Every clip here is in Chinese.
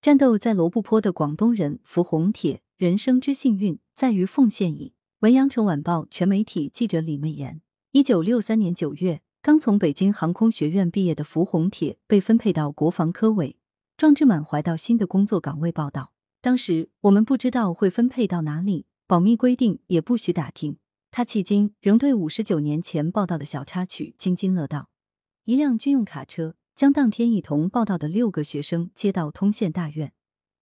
战斗在罗布泊的广东人符红铁，人生之幸运在于奉献矣。文阳城晚报全媒体记者李媚妍。一九六三年九月，刚从北京航空学院毕业的符红铁被分配到国防科委，壮志满怀到新的工作岗位报道。当时我们不知道会分配到哪里，保密规定也不许打听。他迄今仍对五十九年前报道的小插曲津津乐道。一辆军用卡车。将当天一同报道的六个学生接到通县大院，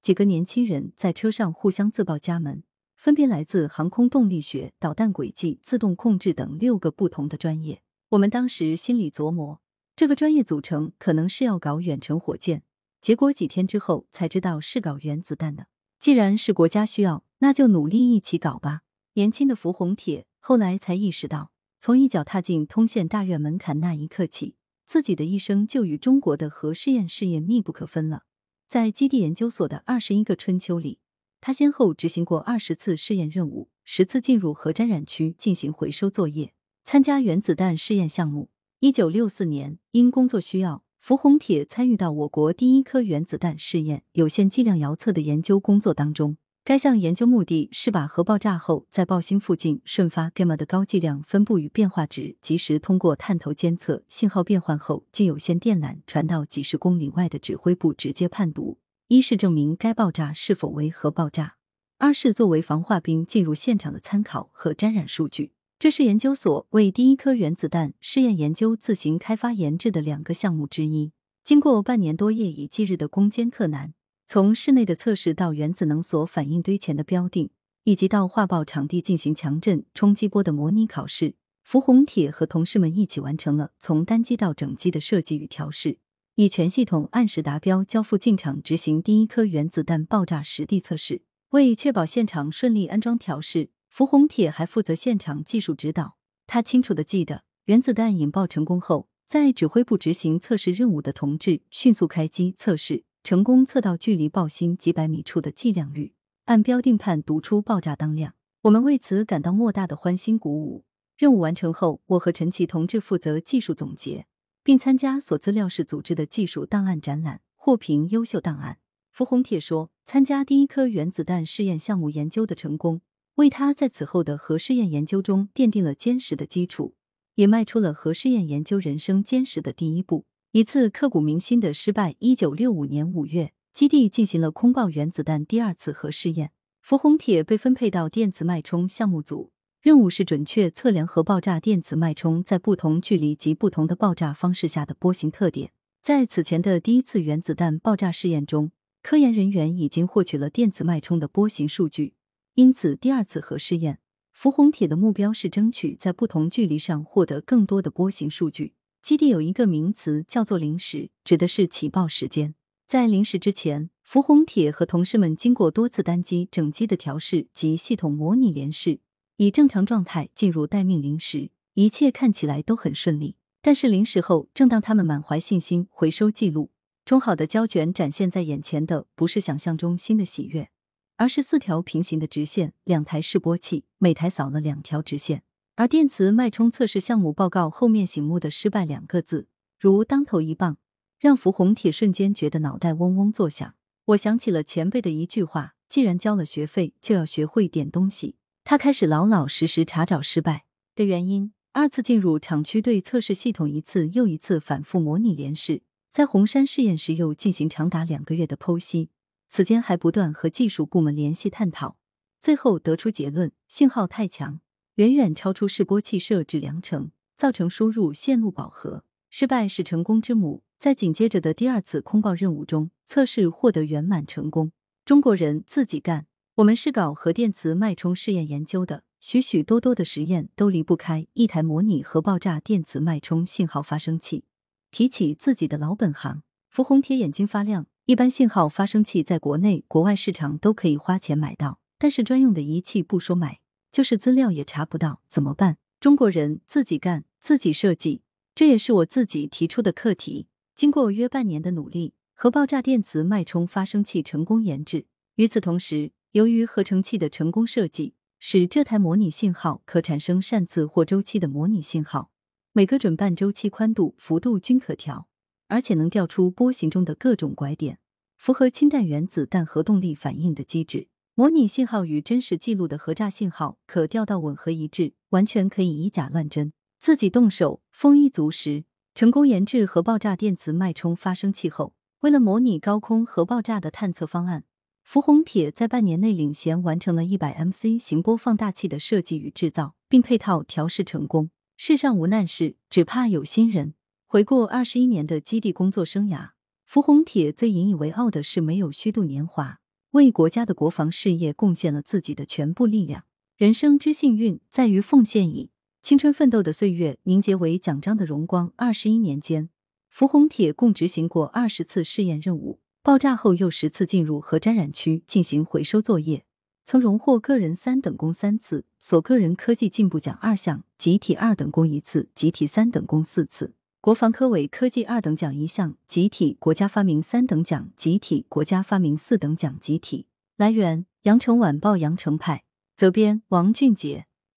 几个年轻人在车上互相自报家门，分别来自航空动力学、导弹轨迹、自动控制等六个不同的专业。我们当时心里琢磨，这个专业组成可能是要搞远程火箭，结果几天之后才知道是搞原子弹的。既然是国家需要，那就努力一起搞吧。年轻的符红铁后来才意识到，从一脚踏进通县大院门槛那一刻起。自己的一生就与中国的核试验事业密不可分了。在基地研究所的二十一个春秋里，他先后执行过二十次试验任务，十次进入核沾染区进行回收作业，参加原子弹试验项目。一九六四年，因工作需要，符红铁参与到我国第一颗原子弹试验有限剂量遥测的研究工作当中。该项研究目的是把核爆炸后在爆心附近瞬发 gamma 的高剂量分布与变化值，及时通过探头监测信号变换后，经有线电缆传到几十公里外的指挥部直接判读。一是证明该爆炸是否为核爆炸，二是作为防化兵进入现场的参考和沾染数据。这是研究所为第一颗原子弹试验研究自行开发研制的两个项目之一。经过半年多夜以继日的攻坚克难。从室内的测试到原子能所反应堆前的标定，以及到化爆场地进行强震冲击波的模拟考试，符红铁和同事们一起完成了从单机到整机的设计与调试，以全系统按时达标交付进场执行第一颗原子弹爆炸实地测试。为确保现场顺利安装调试，符红铁还负责现场技术指导。他清楚的记得，原子弹引爆成功后，在指挥部执行测试任务的同志迅速开机测试。成功测到距离爆心几百米处的计量率，按标定判读出爆炸当量。我们为此感到莫大的欢欣鼓舞。任务完成后，我和陈奇同志负责技术总结，并参加所资料室组织的技术档案展览，获评优秀档案。符红铁说，参加第一颗原子弹试验项目研究的成功，为他在此后的核试验研究中奠定了坚实的基础，也迈出了核试验研究人生坚实的第一步。一次刻骨铭心的失败。一九六五年五月，基地进行了空爆原子弹第二次核试验。符红铁被分配到电磁脉冲项目组，任务是准确测量核爆炸电磁脉冲在不同距离及不同的爆炸方式下的波形特点。在此前的第一次原子弹爆炸试验中，科研人员已经获取了电磁脉冲的波形数据，因此第二次核试验，符红铁的目标是争取在不同距离上获得更多的波形数据。基地有一个名词叫做“临时”，指的是起爆时间。在临时之前，符红铁和同事们经过多次单机、整机的调试及系统模拟联试，以正常状态进入待命临时，一切看起来都很顺利。但是临时后，正当他们满怀信心回收记录，冲好的胶卷展现在眼前的不是想象中新的喜悦，而是四条平行的直线，两台示波器，每台扫了两条直线。而电磁脉冲测试项目报告后面醒目的“失败”两个字，如当头一棒，让符红铁瞬间觉得脑袋嗡嗡作响。我想起了前辈的一句话：既然交了学费，就要学会点东西。他开始老老实实查找失败的原因，二次进入厂区对测试系统一次又一次反复模拟联试，在红山试验时又进行长达两个月的剖析，此间还不断和技术部门联系探讨，最后得出结论：信号太强。远远超出示波器设置量程，造成输入线路饱和。失败是成功之母。在紧接着的第二次空爆任务中，测试获得圆满成功。中国人自己干。我们是搞核电磁脉冲试验研究的，许许多多的实验都离不开一台模拟核爆炸电磁脉冲信号发生器。提起自己的老本行，符红铁眼睛发亮。一般信号发生器在国内、国外市场都可以花钱买到，但是专用的仪器不说买。就是资料也查不到，怎么办？中国人自己干，自己设计，这也是我自己提出的课题。经过约半年的努力，核爆炸电磁脉冲发生器成功研制。与此同时，由于合成器的成功设计，使这台模拟信号可产生扇次或周期的模拟信号，每个准半周期宽度、幅度均可调，而且能调出波形中的各种拐点。符合氢弹原子弹核动力反应的机制。模拟信号与真实记录的核炸信号可调到吻合一致，完全可以以假乱真。自己动手，丰衣足食，成功研制核爆炸电磁脉冲发生器后，为了模拟高空核爆炸的探测方案。福宏铁在半年内领衔完成了一百 MC 行波放大器的设计与制造，并配套调试成功。世上无难事，只怕有心人。回顾二十一年的基地工作生涯，福宏铁最引以为傲的是没有虚度年华，为国家的国防事业贡献了自己的全部力量。人生之幸运，在于奉献矣。青春奋斗的岁月凝结为奖章的荣光。二十一年间，福宏铁共执行过二十次试验任务。爆炸后又十次进入核沾染区进行回收作业，曾荣获个人三等功三次，所个人科技进步奖二项，集体二等功一次，集体三等功四次；国防科委科技二等奖一项，集体国家发明三等奖，集体国家发明四等奖集体。来源：羊城晚报羊城派，责编：王俊杰。